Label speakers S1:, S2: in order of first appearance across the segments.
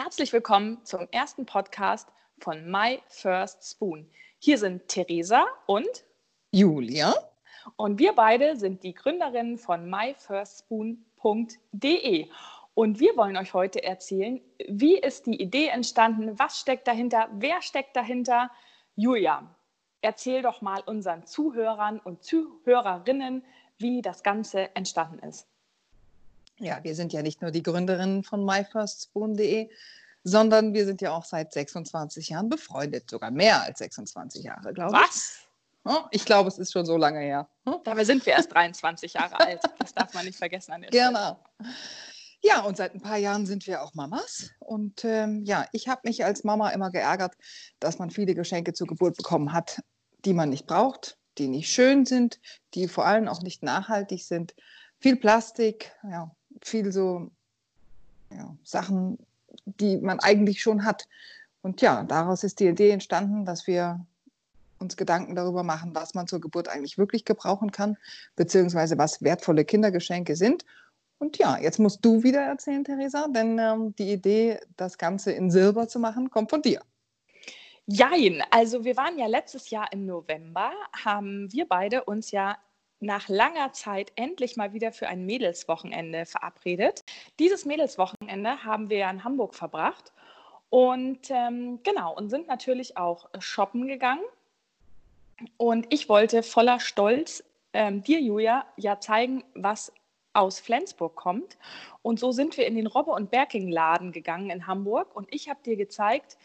S1: Herzlich willkommen zum ersten Podcast von My First Spoon. Hier sind Theresa und
S2: Julia.
S1: Und wir beide sind die Gründerinnen von myfirstspoon.de. Und wir wollen euch heute erzählen, wie ist die Idee entstanden, was steckt dahinter, wer steckt dahinter. Julia, erzähl doch mal unseren Zuhörern und Zuhörerinnen, wie das Ganze entstanden ist.
S2: Ja, wir sind ja nicht nur die Gründerinnen von myfirstspoon.de, sondern wir sind ja auch seit 26 Jahren befreundet, sogar mehr als 26 Jahre, glaube
S1: ich. Was?
S2: Ich glaube, es ist schon so lange her.
S1: Dabei sind wir erst 23 Jahre alt. Das darf man nicht vergessen an der
S2: Stelle. Genau. Ja, und seit ein paar Jahren sind wir auch Mamas. Und ähm, ja, ich habe mich als Mama immer geärgert, dass man viele Geschenke zur Geburt bekommen hat, die man nicht braucht, die nicht schön sind, die vor allem auch nicht nachhaltig sind. Viel Plastik, ja, viel so ja, Sachen, die man eigentlich schon hat. Und ja, daraus ist die Idee entstanden, dass wir uns Gedanken darüber machen, was man zur Geburt eigentlich wirklich gebrauchen kann, beziehungsweise was wertvolle Kindergeschenke sind. Und ja, jetzt musst du wieder erzählen, Theresa, denn ähm, die Idee, das Ganze in Silber zu machen, kommt von dir.
S1: Jein, also wir waren ja letztes Jahr im November, haben wir beide uns ja nach langer Zeit endlich mal wieder für ein Mädelswochenende verabredet. Dieses Mädelswochenende haben wir in Hamburg verbracht und ähm, genau und sind natürlich auch shoppen gegangen. Und ich wollte voller Stolz ähm, dir, Julia, ja zeigen, was aus Flensburg kommt. Und so sind wir in den Robbe- und Berking-Laden gegangen in Hamburg und ich habe dir gezeigt,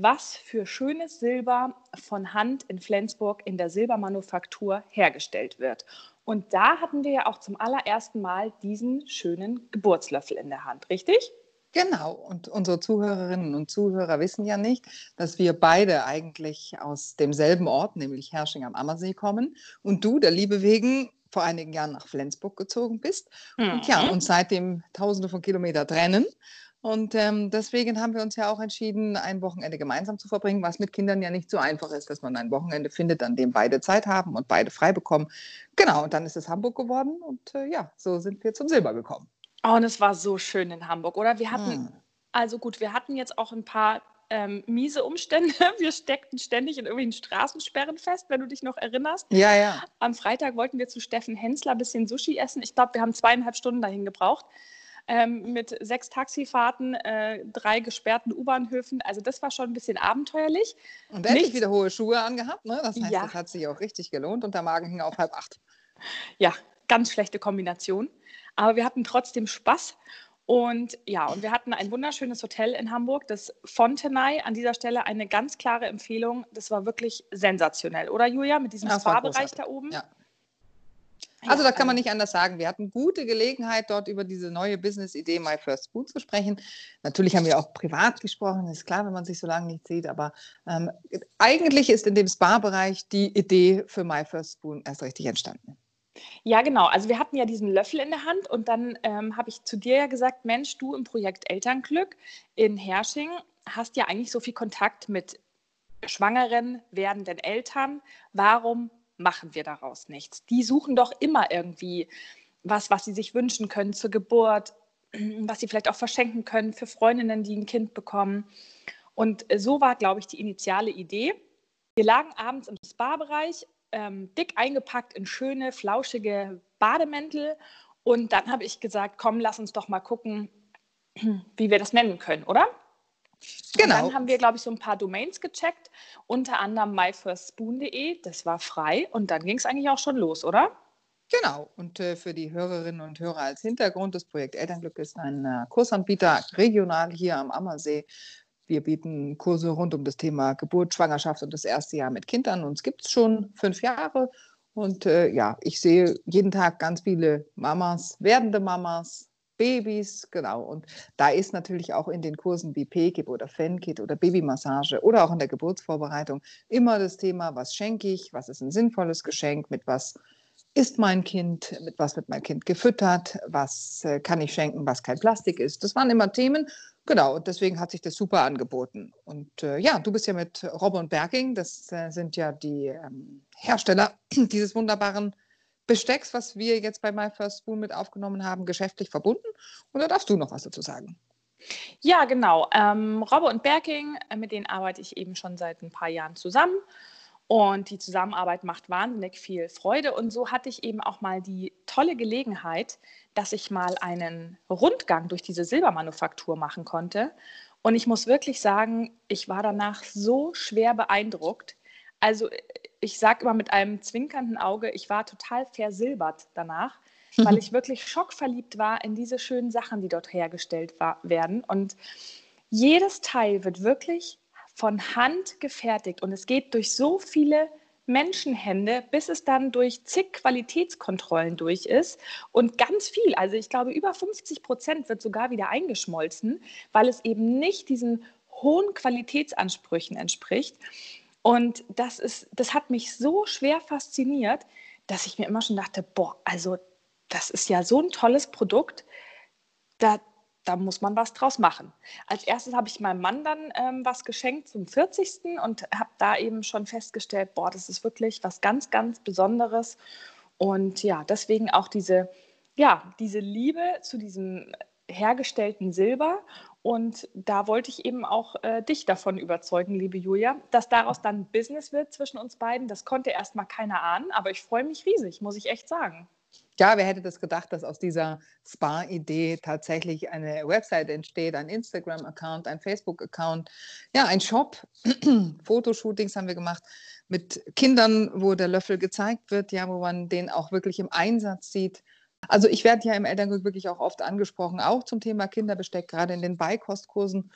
S1: was für schönes Silber von Hand in Flensburg in der Silbermanufaktur hergestellt wird. Und da hatten wir ja auch zum allerersten Mal diesen schönen Geburtslöffel in der Hand, richtig?
S2: Genau, und unsere Zuhörerinnen und Zuhörer wissen ja nicht, dass wir beide eigentlich aus demselben Ort, nämlich Hersching am Ammersee, kommen. Und du, der Liebe wegen, vor einigen Jahren nach Flensburg gezogen bist. Mhm. Und ja, und seitdem tausende von Kilometern trennen. Und ähm, deswegen haben wir uns ja auch entschieden, ein Wochenende gemeinsam zu verbringen, was mit Kindern ja nicht so einfach ist, dass man ein Wochenende findet, an dem beide Zeit haben und beide frei bekommen. Genau, und dann ist es Hamburg geworden und äh, ja, so sind wir zum Silber gekommen.
S1: Oh, und es war so schön in Hamburg, oder? Wir hatten, hm. also gut, wir hatten jetzt auch ein paar ähm, miese Umstände. Wir steckten ständig in irgendwelchen Straßensperren fest, wenn du dich noch erinnerst.
S2: Ja, ja.
S1: Am Freitag wollten wir zu Steffen Hensler ein bisschen Sushi essen. Ich glaube, wir haben zweieinhalb Stunden dahin gebraucht ähm, mit sechs Taxifahrten, äh, drei gesperrten U-Bahnhöfen. Also das war schon ein bisschen abenteuerlich.
S2: Und endlich Nichts. wieder hohe Schuhe angehabt. Ne? Das heißt, ja. das hat sich auch richtig gelohnt und der Magen hing auf halb acht.
S1: Ja, ganz schlechte Kombination. Aber wir hatten trotzdem Spaß. Und ja, und wir hatten ein wunderschönes Hotel in Hamburg, das Fontenay. An dieser Stelle eine ganz klare Empfehlung. Das war wirklich sensationell, oder Julia, mit diesem Spa-Bereich da oben?
S2: Ja, also da kann man nicht anders sagen. Wir hatten gute Gelegenheit, dort über diese neue Business-Idee My First Spoon zu sprechen. Natürlich haben wir auch privat gesprochen, ist klar, wenn man sich so lange nicht sieht. Aber ähm, eigentlich ist in dem Spa-Bereich die Idee für My First Spoon erst richtig entstanden.
S1: Ja, genau. Also wir hatten ja diesen Löffel in der Hand und dann ähm, habe ich zu dir ja gesagt, Mensch, du im Projekt Elternglück in Hersching hast ja eigentlich so viel Kontakt mit schwangeren, werdenden Eltern. Warum machen wir daraus nichts. Die suchen doch immer irgendwie was, was sie sich wünschen können zur Geburt, was sie vielleicht auch verschenken können für Freundinnen, die ein Kind bekommen. Und so war, glaube ich, die initiale Idee. Wir lagen abends im Spa-Bereich, ähm, dick eingepackt in schöne, flauschige Bademäntel. Und dann habe ich gesagt, komm, lass uns doch mal gucken, wie wir das nennen können, oder? Genau. Und dann haben wir, glaube ich, so ein paar Domains gecheckt, unter anderem myfirstspoon.de, das war frei und dann ging es eigentlich auch schon los, oder?
S2: Genau, und äh, für die Hörerinnen und Hörer als Hintergrund, das Projekt Elternglück ist ein äh, Kursanbieter regional hier am Ammersee. Wir bieten Kurse rund um das Thema Geburt, Schwangerschaft und das erste Jahr mit Kindern. Uns gibt es schon fünf Jahre. Und äh, ja, ich sehe jeden Tag ganz viele Mamas, werdende Mamas, Babys, genau. Und da ist natürlich auch in den Kursen wie PKIP oder FENKIT oder Babymassage oder auch in der Geburtsvorbereitung immer das Thema, was schenke ich, was ist ein sinnvolles Geschenk, mit was ist mein Kind, mit was wird mein Kind gefüttert, was äh, kann ich schenken, was kein Plastik ist. Das waren immer Themen. Genau, und deswegen hat sich das super angeboten. Und äh, ja, du bist ja mit Robbe und Berking, das äh, sind ja die ähm, Hersteller dieses wunderbaren Bestecks, was wir jetzt bei My First Spoon mit aufgenommen haben, geschäftlich verbunden. Und da darfst du noch was dazu sagen.
S1: Ja, genau. Ähm, Robbe und Berking, äh, mit denen arbeite ich eben schon seit ein paar Jahren zusammen. Und die Zusammenarbeit macht wahnsinnig viel Freude. Und so hatte ich eben auch mal die tolle Gelegenheit, dass ich mal einen Rundgang durch diese Silbermanufaktur machen konnte. Und ich muss wirklich sagen, ich war danach so schwer beeindruckt. Also ich sage immer mit einem zwinkernden Auge, ich war total versilbert danach, weil ich wirklich schockverliebt war in diese schönen Sachen, die dort hergestellt war, werden. Und jedes Teil wird wirklich von Hand gefertigt und es geht durch so viele Menschenhände, bis es dann durch zig Qualitätskontrollen durch ist und ganz viel, also ich glaube über 50 Prozent wird sogar wieder eingeschmolzen, weil es eben nicht diesen hohen Qualitätsansprüchen entspricht. Und das ist, das hat mich so schwer fasziniert, dass ich mir immer schon dachte, boah, also das ist ja so ein tolles Produkt, da, da muss man was draus machen. Als erstes habe ich meinem Mann dann ähm, was geschenkt zum 40. und habe da eben schon festgestellt, boah, das ist wirklich was ganz, ganz Besonderes. Und ja, deswegen auch diese, ja, diese Liebe zu diesem hergestellten Silber. Und da wollte ich eben auch äh, dich davon überzeugen, liebe Julia, dass daraus dann Business wird zwischen uns beiden. Das konnte erstmal keiner ahnen, aber ich freue mich riesig, muss ich echt sagen.
S2: Ja, wer hätte das gedacht, dass aus dieser Spa-Idee tatsächlich eine Website entsteht, ein Instagram-Account, ein Facebook-Account, ja, ein Shop. Fotoshootings haben wir gemacht mit Kindern, wo der Löffel gezeigt wird, ja, wo man den auch wirklich im Einsatz sieht. Also ich werde ja im Elternglück wirklich auch oft angesprochen, auch zum Thema Kinderbesteck, gerade in den Beikostkursen.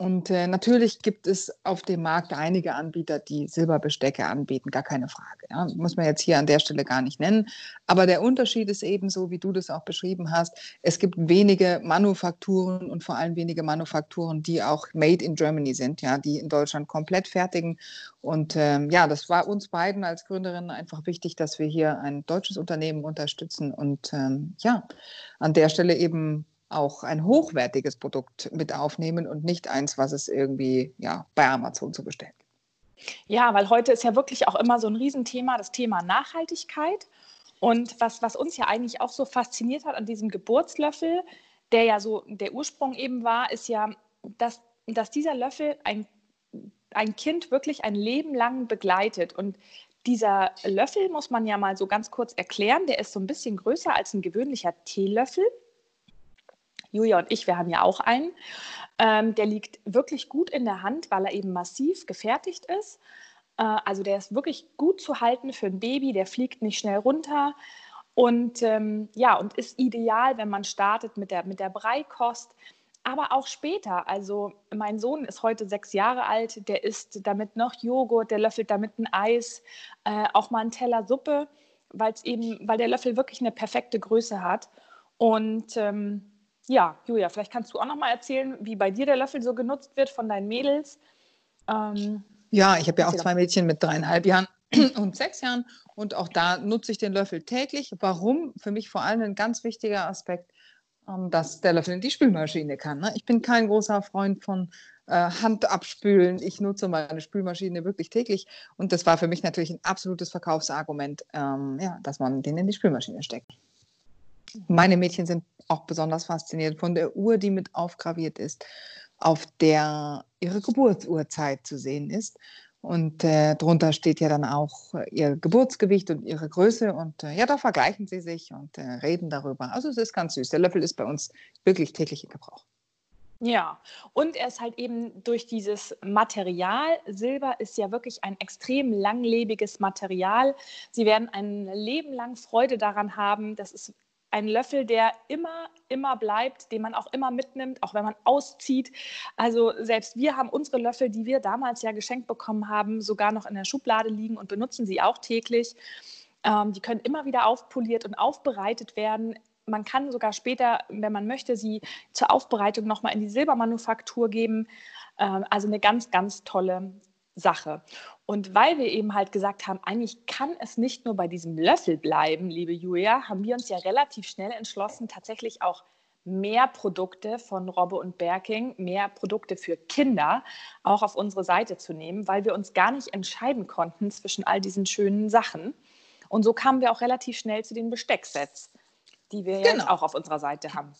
S2: Und äh, natürlich gibt es auf dem Markt einige Anbieter, die Silberbestecke anbieten, gar keine Frage. Ja. Muss man jetzt hier an der Stelle gar nicht nennen. Aber der Unterschied ist eben so, wie du das auch beschrieben hast. Es gibt wenige Manufakturen und vor allem wenige Manufakturen, die auch made in Germany sind, ja, die in Deutschland komplett fertigen. Und ähm, ja, das war uns beiden als Gründerinnen einfach wichtig, dass wir hier ein deutsches Unternehmen unterstützen und ähm, ja, an der Stelle eben auch ein hochwertiges Produkt mit aufnehmen und nicht eins, was es irgendwie ja, bei Amazon zu bestellen
S1: Ja, weil heute ist ja wirklich auch immer so ein Riesenthema, das Thema Nachhaltigkeit. Und was, was uns ja eigentlich auch so fasziniert hat an diesem Geburtslöffel, der ja so der Ursprung eben war, ist ja, dass, dass dieser Löffel ein, ein Kind wirklich ein Leben lang begleitet. Und dieser Löffel muss man ja mal so ganz kurz erklären, der ist so ein bisschen größer als ein gewöhnlicher Teelöffel. Julia und ich, wir haben ja auch einen. Ähm, der liegt wirklich gut in der Hand, weil er eben massiv gefertigt ist. Äh, also der ist wirklich gut zu halten für ein Baby, der fliegt nicht schnell runter. Und ähm, ja, und ist ideal, wenn man startet mit der, mit der Breikost, aber auch später. Also mein Sohn ist heute sechs Jahre alt, der isst damit noch Joghurt, der löffelt damit ein Eis, äh, auch mal einen Teller Suppe, weil's eben, weil der Löffel wirklich eine perfekte Größe hat. Und ähm, ja, Julia, vielleicht kannst du auch noch mal erzählen, wie bei dir der Löffel so genutzt wird von deinen Mädels.
S2: Ähm, ja, ich habe ja auch zwei Mädchen mit dreieinhalb Jahren und sechs Jahren und auch da nutze ich den Löffel täglich. Warum? Für mich vor allem ein ganz wichtiger Aspekt, ähm, dass der Löffel in die Spülmaschine kann. Ne? Ich bin kein großer Freund von äh, Hand abspülen. Ich nutze meine Spülmaschine wirklich täglich und das war für mich natürlich ein absolutes Verkaufsargument, ähm, ja, dass man den in die Spülmaschine steckt. Meine Mädchen sind auch besonders fasziniert von der Uhr, die mit aufgraviert ist, auf der ihre Geburtsurzeit zu sehen ist. Und äh, drunter steht ja dann auch äh, ihr Geburtsgewicht und ihre Größe. Und äh, ja, da vergleichen sie sich und äh, reden darüber. Also es ist ganz süß. Der Löffel ist bei uns wirklich täglich in Gebrauch.
S1: Ja, und er ist halt eben durch dieses Material, Silber ist ja wirklich ein extrem langlebiges Material. Sie werden ein Leben lang Freude daran haben. Das ist ein Löffel, der immer, immer bleibt, den man auch immer mitnimmt, auch wenn man auszieht. Also selbst wir haben unsere Löffel, die wir damals ja geschenkt bekommen haben, sogar noch in der Schublade liegen und benutzen sie auch täglich. Ähm, die können immer wieder aufpoliert und aufbereitet werden. Man kann sogar später, wenn man möchte, sie zur Aufbereitung nochmal in die Silbermanufaktur geben. Ähm, also eine ganz, ganz tolle Sache. Und weil wir eben halt gesagt haben, eigentlich kann es nicht nur bei diesem Löffel bleiben, liebe Julia, haben wir uns ja relativ schnell entschlossen, tatsächlich auch mehr Produkte von Robbe und Berking, mehr Produkte für Kinder auch auf unsere Seite zu nehmen, weil wir uns gar nicht entscheiden konnten zwischen all diesen schönen Sachen. Und so kamen wir auch relativ schnell zu den Bestecksets, die wir genau. jetzt auch auf unserer Seite haben.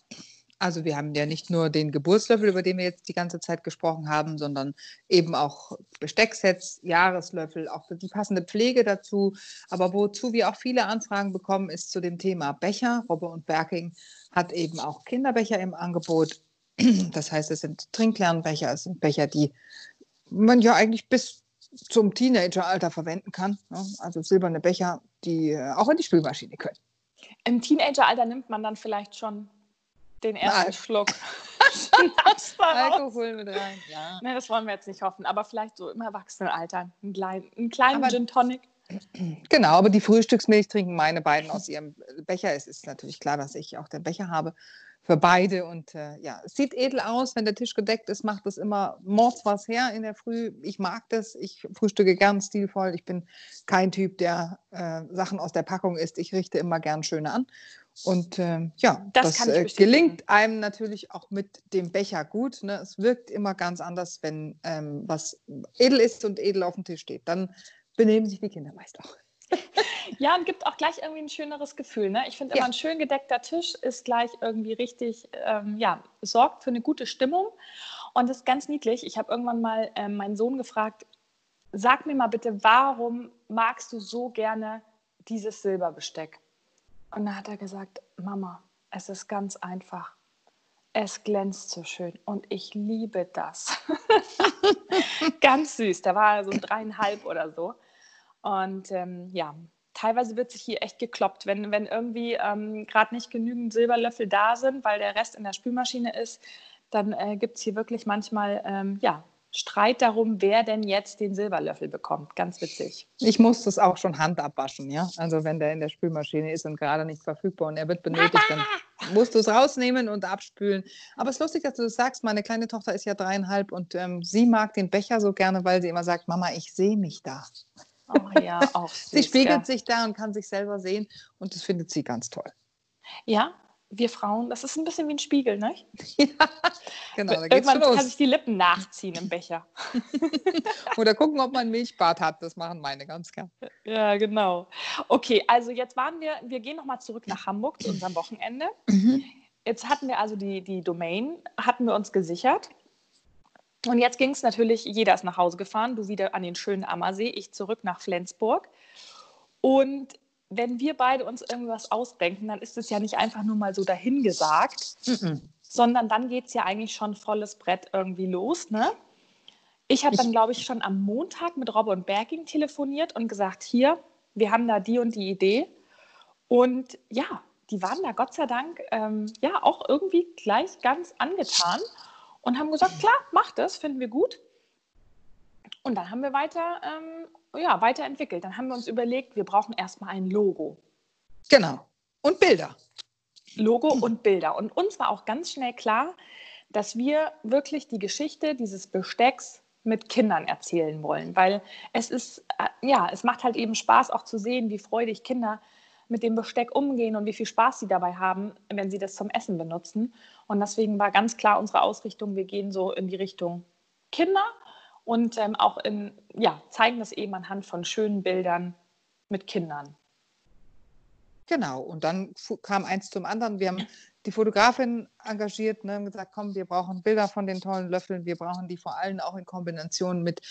S2: Also wir haben ja nicht nur den Geburtslöffel, über den wir jetzt die ganze Zeit gesprochen haben, sondern eben auch Bestecksets, Jahreslöffel, auch die passende Pflege dazu. Aber wozu wir auch viele Anfragen bekommen, ist zu dem Thema Becher. Robbe und Berking hat eben auch Kinderbecher im Angebot. Das heißt, es sind Trinklernbecher, es sind Becher, die man ja eigentlich bis zum Teenageralter verwenden kann. Ne? Also silberne Becher, die äh, auch in die Spülmaschine können.
S1: Im Teenageralter nimmt man dann vielleicht schon den ersten Nein. Schluck
S2: Alkohol mit rein.
S1: Ja. Nee, das wollen wir jetzt nicht hoffen, aber vielleicht so im Erwachsenenalter einen kleinen, einen kleinen aber, Gin Tonic.
S2: Genau, aber die Frühstücksmilch trinken meine beiden aus ihrem Becher. Es ist natürlich klar, dass ich auch den Becher habe für beide. Und äh, ja, es sieht edel aus, wenn der Tisch gedeckt ist, macht es immer mords was her in der Früh. Ich mag das, ich frühstücke gern stilvoll. Ich bin kein Typ, der äh, Sachen aus der Packung isst. Ich richte immer gern schöne an. Und äh, ja, das, das äh, gelingt einem natürlich auch mit dem Becher gut. Ne? Es wirkt immer ganz anders, wenn ähm, was edel ist und edel auf dem Tisch steht. Dann benehmen sich die Kinder meist auch.
S1: Ja, und gibt auch gleich irgendwie ein schöneres Gefühl. Ne? Ich finde immer, ein schön gedeckter Tisch ist gleich irgendwie richtig, ähm, ja, sorgt für eine gute Stimmung. Und das ist ganz niedlich. Ich habe irgendwann mal ähm, meinen Sohn gefragt, sag mir mal bitte, warum magst du so gerne dieses Silberbesteck? Und da hat er gesagt, Mama, es ist ganz einfach. Es glänzt so schön und ich liebe das. ganz süß. Da war er so dreieinhalb oder so. Und ähm, ja, teilweise wird sich hier echt gekloppt, wenn, wenn irgendwie ähm, gerade nicht genügend Silberlöffel da sind, weil der Rest in der Spülmaschine ist, dann äh, gibt es hier wirklich manchmal ähm, ja, Streit darum, wer denn jetzt den Silberlöffel bekommt. Ganz witzig.
S2: Ich muss das auch schon Hand abwaschen, ja. Also wenn der in der Spülmaschine ist und gerade nicht verfügbar und er wird benötigt, dann musst du es rausnehmen und abspülen. Aber es ist lustig, dass du das sagst. Meine kleine Tochter ist ja dreieinhalb und ähm, sie mag den Becher so gerne, weil sie immer sagt, Mama, ich sehe mich da.
S1: Oh ja, auch süß,
S2: Sie spiegelt ja. sich da und kann sich selber sehen und das findet sie ganz toll.
S1: Ja, wir Frauen, das ist ein bisschen wie ein Spiegel, ne?
S2: Ja, genau.
S1: Da Irgendwann kann sich die Lippen nachziehen im Becher.
S2: Oder gucken, ob man Milchbart hat. Das machen meine ganz gern.
S1: Ja, genau. Okay, also jetzt waren wir, wir gehen nochmal zurück nach Hamburg zu unserem Wochenende. Mhm. Jetzt hatten wir also die, die Domain, hatten wir uns gesichert. Und jetzt ging es natürlich, jeder ist nach Hause gefahren, du wieder an den schönen Ammersee, ich zurück nach Flensburg. Und wenn wir beide uns irgendwas ausdenken, dann ist es ja nicht einfach nur mal so dahingesagt, mhm. sondern dann geht es ja eigentlich schon volles Brett irgendwie los. Ne? Ich habe dann, glaube ich, schon am Montag mit Robbe und Berging telefoniert und gesagt, hier, wir haben da die und die Idee. Und ja, die waren da Gott sei Dank ähm, ja auch irgendwie gleich ganz angetan und haben gesagt, klar, mach das, finden wir gut. Und dann haben wir weiter, ähm, ja, weiterentwickelt. Dann haben wir uns überlegt, wir brauchen erstmal ein Logo.
S2: Genau. Und Bilder.
S1: Logo und Bilder. Und uns war auch ganz schnell klar, dass wir wirklich die Geschichte dieses Bestecks mit Kindern erzählen wollen, weil es ist, äh, ja, es macht halt eben Spaß auch zu sehen, wie freudig Kinder mit dem Besteck umgehen und wie viel Spaß sie dabei haben, wenn sie das zum Essen benutzen. Und deswegen war ganz klar unsere Ausrichtung, wir gehen so in die Richtung Kinder und ähm, auch in, ja, zeigen das eben anhand von schönen Bildern mit Kindern.
S2: Genau, und dann kam eins zum anderen. Wir haben die Fotografin engagiert ne, und gesagt, komm, wir brauchen Bilder von den tollen Löffeln, wir brauchen die vor allem auch in Kombination mit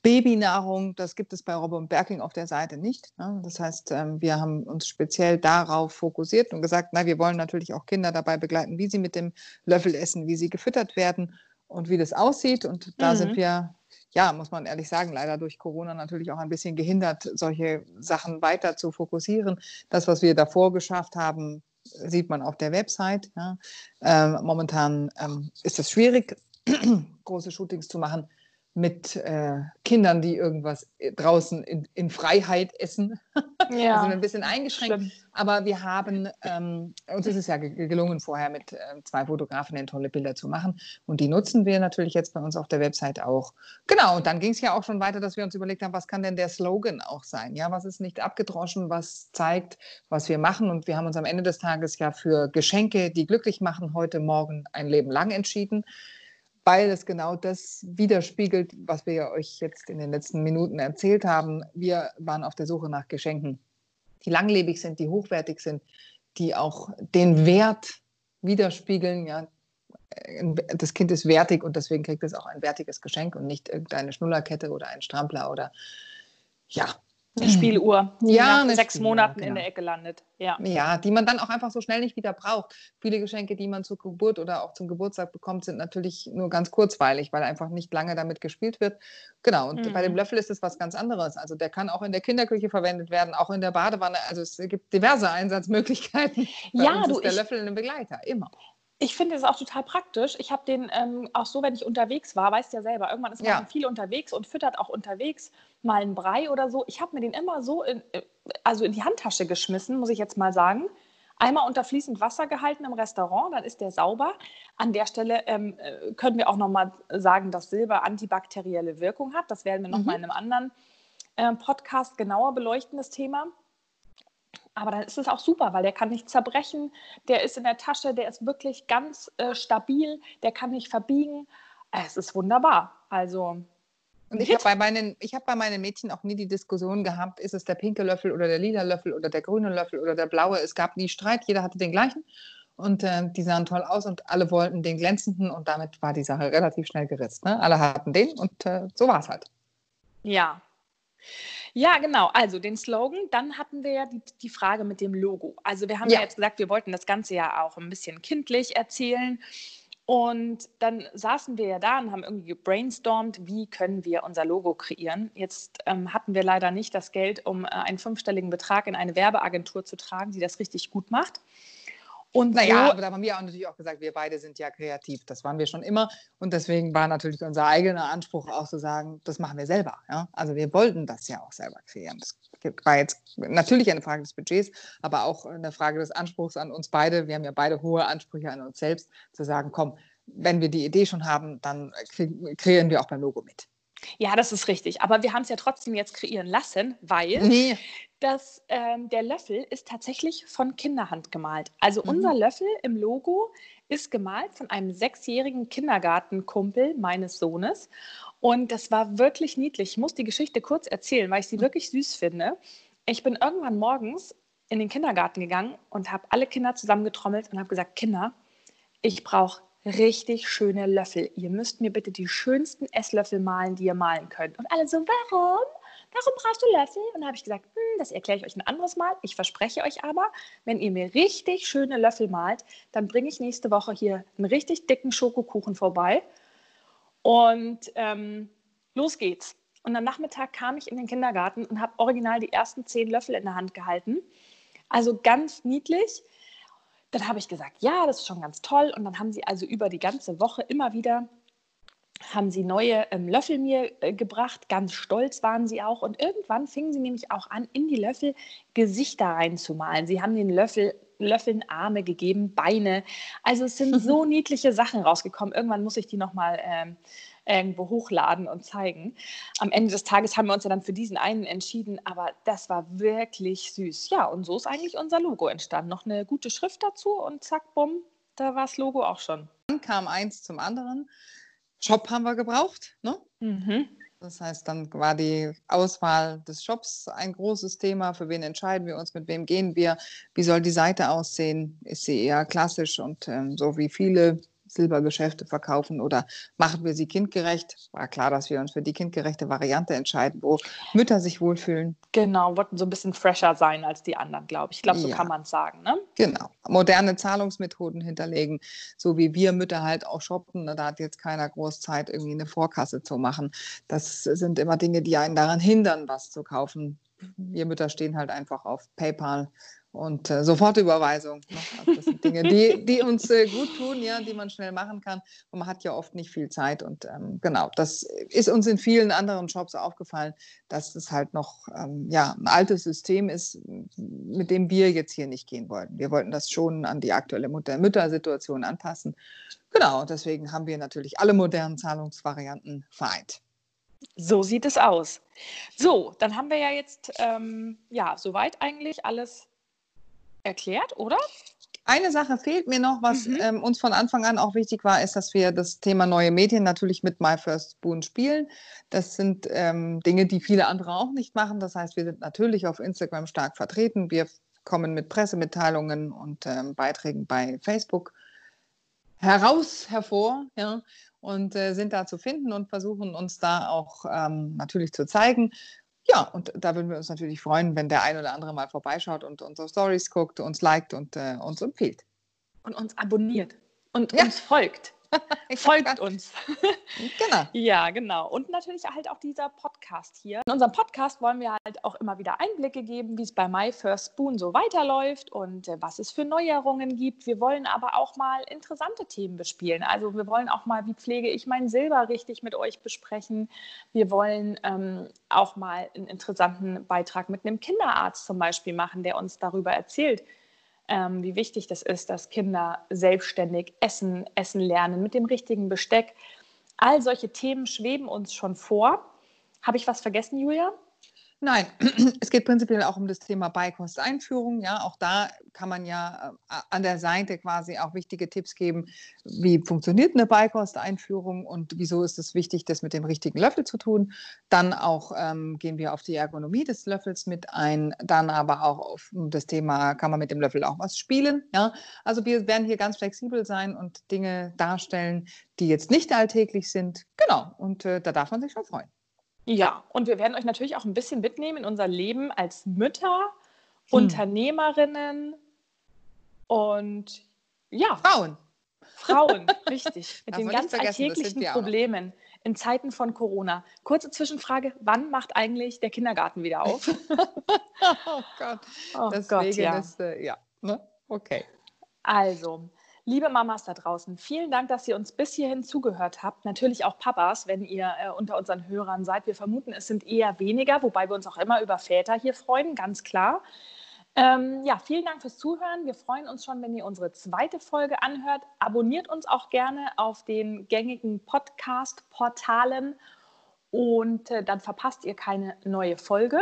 S2: Babynahrung, das gibt es bei Robbe und Berking auf der Seite nicht. Ne? Das heißt, ähm, wir haben uns speziell darauf fokussiert und gesagt, na, wir wollen natürlich auch Kinder dabei begleiten, wie sie mit dem Löffel essen, wie sie gefüttert werden und wie das aussieht. Und da mhm. sind wir, ja, muss man ehrlich sagen, leider durch Corona natürlich auch ein bisschen gehindert, solche Sachen weiter zu fokussieren. Das, was wir davor geschafft haben, sieht man auf der Website. Ja. Ähm, momentan ähm, ist es schwierig, große Shootings zu machen mit äh, Kindern, die irgendwas äh, draußen in, in Freiheit essen. Ja, sind ein bisschen eingeschränkt. Stimmt. Aber wir haben, ähm, uns ist es ja gelungen, vorher mit äh, zwei Fotografen tolle Bilder zu machen. Und die nutzen wir natürlich jetzt bei uns auf der Website auch. Genau, und dann ging es ja auch schon weiter, dass wir uns überlegt haben, was kann denn der Slogan auch sein? Ja, was ist nicht abgedroschen, was zeigt, was wir machen. Und wir haben uns am Ende des Tages ja für Geschenke, die glücklich machen, heute Morgen ein Leben lang entschieden weil es genau das widerspiegelt, was wir euch jetzt in den letzten Minuten erzählt haben. Wir waren auf der Suche nach Geschenken, die langlebig sind, die hochwertig sind, die auch den Wert widerspiegeln. Ja, das Kind ist wertig und deswegen kriegt es auch ein wertiges Geschenk und nicht irgendeine Schnullerkette oder ein Strampler oder ja,
S1: eine Spieluhr,
S2: die ja,
S1: nach sechs Spieluhr, Monaten genau. in der Ecke landet.
S2: Ja. ja, die man dann auch einfach so schnell nicht wieder braucht. Viele Geschenke, die man zur Geburt oder auch zum Geburtstag bekommt, sind natürlich nur ganz kurzweilig, weil einfach nicht lange damit gespielt wird. Genau, und mhm. bei dem mhm. Löffel ist es was ganz anderes. Also der kann auch in der Kinderküche verwendet werden, auch in der Badewanne. Also es gibt diverse Einsatzmöglichkeiten. Bei
S1: ja,
S2: du, ist
S1: der
S2: ich, Löffel ein Begleiter, immer.
S1: Ich finde es auch total praktisch. Ich habe den ähm, auch so, wenn ich unterwegs war, weißt ja selber, irgendwann ist man ja. viel unterwegs und füttert auch unterwegs mal einen Brei oder so. Ich habe mir den immer so in, äh, also in die Handtasche geschmissen, muss ich jetzt mal sagen. Einmal unter fließend Wasser gehalten im Restaurant, dann ist der sauber. An der Stelle ähm, äh, können wir auch nochmal sagen, dass Silber antibakterielle Wirkung hat. Das werden wir nochmal mhm. in einem anderen äh, Podcast genauer beleuchten, das Thema. Aber dann ist es auch super, weil der kann nicht zerbrechen, der ist in der Tasche, der ist wirklich ganz äh, stabil, der kann nicht verbiegen. Es ist wunderbar. Also.
S2: Und ich habe bei, meinen, hab bei meinen Mädchen auch nie die Diskussion gehabt, ist es der pinke Löffel oder der lila Löffel oder der grüne Löffel oder der blaue. Es gab nie Streit, jeder hatte den gleichen. Und äh, die sahen toll aus und alle wollten den glänzenden und damit war die Sache relativ schnell geritzt. Ne? Alle hatten den und äh, so war es halt.
S1: Ja. Ja, genau. Also den Slogan. Dann hatten wir ja die, die Frage mit dem Logo. Also wir haben ja. ja jetzt gesagt, wir wollten das Ganze ja auch ein bisschen kindlich erzählen. Und dann saßen wir ja da und haben irgendwie gebrainstormt, wie können wir unser Logo kreieren. Jetzt ähm, hatten wir leider nicht das Geld, um äh, einen fünfstelligen Betrag in eine Werbeagentur zu tragen, die das richtig gut macht.
S2: Und naja, so, aber da haben wir auch natürlich auch gesagt, wir beide sind ja kreativ. Das waren wir schon immer. Und deswegen war natürlich unser eigener Anspruch auch zu sagen, das machen wir selber. Ja? Also wir wollten das ja auch selber kreieren. Das war jetzt natürlich eine Frage des Budgets, aber auch eine Frage des Anspruchs an uns beide. Wir haben ja beide hohe Ansprüche an uns selbst, zu sagen, komm, wenn wir die Idee schon haben, dann kreieren wir auch beim Logo mit.
S1: Ja, das ist richtig. Aber wir haben es ja trotzdem jetzt kreieren lassen, weil
S2: nee
S1: dass ähm, der Löffel ist tatsächlich von Kinderhand gemalt. Also mhm. unser Löffel im Logo ist gemalt von einem sechsjährigen Kindergartenkumpel meines Sohnes. Und das war wirklich niedlich. Ich muss die Geschichte kurz erzählen, weil ich sie mhm. wirklich süß finde. Ich bin irgendwann morgens in den Kindergarten gegangen und habe alle Kinder zusammengetrommelt und habe gesagt, Kinder, ich brauche richtig schöne Löffel. Ihr müsst mir bitte die schönsten Esslöffel malen, die ihr malen könnt. Und alle so, warum? warum brauchst du Löffel? Und da habe ich gesagt, hm, das erkläre ich euch ein anderes Mal. Ich verspreche euch aber, wenn ihr mir richtig schöne Löffel malt, dann bringe ich nächste Woche hier einen richtig dicken Schokokuchen vorbei. Und ähm, los geht's. Und am Nachmittag kam ich in den Kindergarten und habe original die ersten zehn Löffel in der Hand gehalten. Also ganz niedlich. Dann habe ich gesagt, ja, das ist schon ganz toll. Und dann haben sie also über die ganze Woche immer wieder haben sie neue ähm, Löffel mir äh, gebracht. Ganz stolz waren sie auch. Und irgendwann fingen sie nämlich auch an, in die Löffel Gesichter reinzumalen. Sie haben den Löffel, Löffeln Arme gegeben, Beine. Also es sind so niedliche Sachen rausgekommen. Irgendwann muss ich die nochmal ähm, irgendwo hochladen und zeigen. Am Ende des Tages haben wir uns ja dann für diesen einen entschieden, aber das war wirklich süß. Ja, und so ist eigentlich unser Logo entstanden. Noch eine gute Schrift dazu und zack, bumm, da war das Logo auch schon.
S2: Dann kam eins zum anderen. Shop haben wir gebraucht. Ne?
S1: Mhm.
S2: Das heißt, dann war die Auswahl des Shops ein großes Thema. Für wen entscheiden wir uns, mit wem gehen wir, wie soll die Seite aussehen? Ist sie eher klassisch und ähm, so wie viele Silbergeschäfte verkaufen oder machen wir sie kindgerecht? War klar, dass wir uns für die kindgerechte Variante entscheiden, wo Mütter sich wohlfühlen.
S1: Genau, wollten so ein bisschen fresher sein als die anderen, glaube ich. Ich glaube, so ja. kann man es sagen. Ne?
S2: Genau. Moderne Zahlungsmethoden hinterlegen, so wie wir Mütter halt auch shoppen. Da hat jetzt keiner groß Zeit, irgendwie eine Vorkasse zu machen. Das sind immer Dinge, die einen daran hindern, was zu kaufen. Wir Mütter stehen halt einfach auf PayPal und äh, Sofortüberweisung. Ne? Also das sind Dinge, die, die uns äh, gut tun, ja, die man schnell machen kann. Und man hat ja oft nicht viel Zeit. Und ähm, genau, das ist uns in vielen anderen Shops aufgefallen, dass es halt noch ähm, ja, ein altes System ist, mit dem wir jetzt hier nicht gehen wollten. Wir wollten das schon an die aktuelle Mutter Müttersituation anpassen. Genau, deswegen haben wir natürlich alle modernen Zahlungsvarianten vereint.
S1: So sieht es aus. So, dann haben wir ja jetzt ähm, ja soweit eigentlich alles erklärt, oder?
S2: Eine Sache fehlt mir noch, was mhm. ähm, uns von Anfang an auch wichtig war, ist, dass wir das Thema neue Medien natürlich mit My First Spoon spielen. Das sind ähm, Dinge, die viele andere auch nicht machen. Das heißt, wir sind natürlich auf Instagram stark vertreten. Wir kommen mit Pressemitteilungen und ähm, Beiträgen bei Facebook heraus hervor ja, und äh, sind da zu finden und versuchen uns da auch ähm, natürlich zu zeigen. Ja, und da würden wir uns natürlich freuen, wenn der ein oder andere mal vorbeischaut und unsere Stories guckt, uns liked und äh, uns empfiehlt.
S1: Und uns abonniert und ja. uns folgt. Folgt uns. genau. Ja, genau. Und natürlich halt auch dieser Podcast hier. In unserem Podcast wollen wir halt auch immer wieder Einblicke geben, wie es bei My First Spoon so weiterläuft und äh, was es für Neuerungen gibt. Wir wollen aber auch mal interessante Themen bespielen. Also wir wollen auch mal, wie pflege ich mein Silber richtig mit euch besprechen. Wir wollen ähm, auch mal einen interessanten Beitrag mit einem Kinderarzt zum Beispiel machen, der uns darüber erzählt, ähm, wie wichtig das ist, dass Kinder selbstständig essen, essen lernen mit dem richtigen Besteck. All solche Themen schweben uns schon vor. Habe ich was vergessen, Julia?
S2: Nein, es geht prinzipiell auch um das Thema Beikosteinführung. Ja, auch da kann man ja äh, an der Seite quasi auch wichtige Tipps geben, wie funktioniert eine Beikosteinführung und wieso ist es wichtig, das mit dem richtigen Löffel zu tun. Dann auch ähm, gehen wir auf die Ergonomie des Löffels mit ein, dann aber auch auf das Thema, kann man mit dem Löffel auch was spielen. Ja, also wir werden hier ganz flexibel sein und Dinge darstellen, die jetzt nicht alltäglich sind. Genau, und äh, da darf man sich schon freuen.
S1: Ja, und wir werden euch natürlich auch ein bisschen mitnehmen in unser Leben als Mütter, hm. Unternehmerinnen und ja.
S2: Frauen.
S1: Frauen, richtig. Mit den ganz alltäglichen Problemen in Zeiten von Corona. Kurze Zwischenfrage: Wann macht eigentlich der Kindergarten wieder auf?
S2: oh Gott. Oh Deswegen Gott, ja. Ist, äh, ja. Ne? Okay.
S1: Also, Liebe Mamas da draußen, vielen Dank, dass ihr uns bis hierhin zugehört habt. Natürlich auch Papas, wenn ihr äh, unter unseren Hörern seid. Wir vermuten, es sind eher weniger, wobei wir uns auch immer über Väter hier freuen, ganz klar. Ähm, ja, vielen Dank fürs Zuhören. Wir freuen uns schon, wenn ihr unsere zweite Folge anhört. Abonniert uns auch gerne auf den gängigen Podcast-Portalen und äh, dann verpasst ihr keine neue Folge.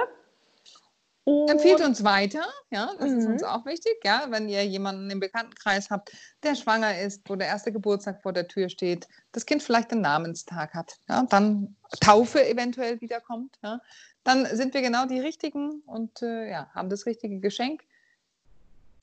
S2: Und Empfiehlt uns weiter, ja, das mhm. ist uns mhm. auch wichtig, ja, wenn ihr jemanden im Bekanntenkreis habt, der schwanger ist, wo der erste Geburtstag vor der Tür steht, das Kind vielleicht einen Namenstag hat, ja, dann Taufe eventuell wiederkommt, ja, dann sind wir genau die Richtigen und äh, ja, haben das richtige Geschenk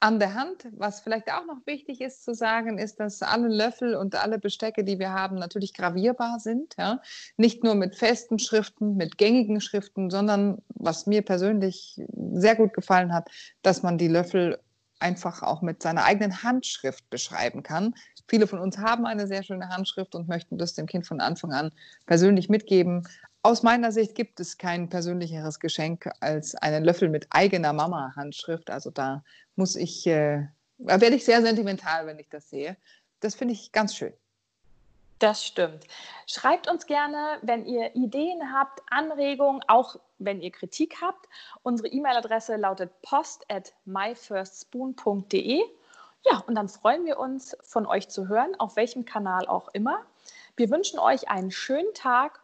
S2: an der Hand. Was vielleicht auch noch wichtig ist zu sagen, ist, dass alle Löffel und alle Bestecke, die wir haben, natürlich gravierbar sind. Ja? Nicht nur mit festen Schriften, mit gängigen Schriften, sondern was mir persönlich sehr gut gefallen hat, dass man die Löffel einfach auch mit seiner eigenen Handschrift beschreiben kann. Viele von uns haben eine sehr schöne Handschrift und möchten das dem Kind von Anfang an persönlich mitgeben. Aus meiner Sicht gibt es kein persönlicheres Geschenk als einen Löffel mit eigener Mama-Handschrift. Also da muss ich, äh, da werde ich sehr sentimental, wenn ich das sehe. Das finde ich ganz schön.
S1: Das stimmt. Schreibt uns gerne, wenn ihr Ideen habt, Anregungen, auch wenn ihr Kritik habt. Unsere E-Mail-Adresse lautet post at myfirstspoon.de. Ja, und dann freuen wir uns, von euch zu hören, auf welchem Kanal auch immer. Wir wünschen euch einen schönen Tag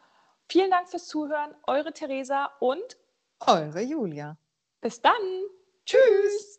S1: Vielen Dank fürs Zuhören. Eure Theresa und
S2: eure Julia.
S1: Bis dann. Tschüss.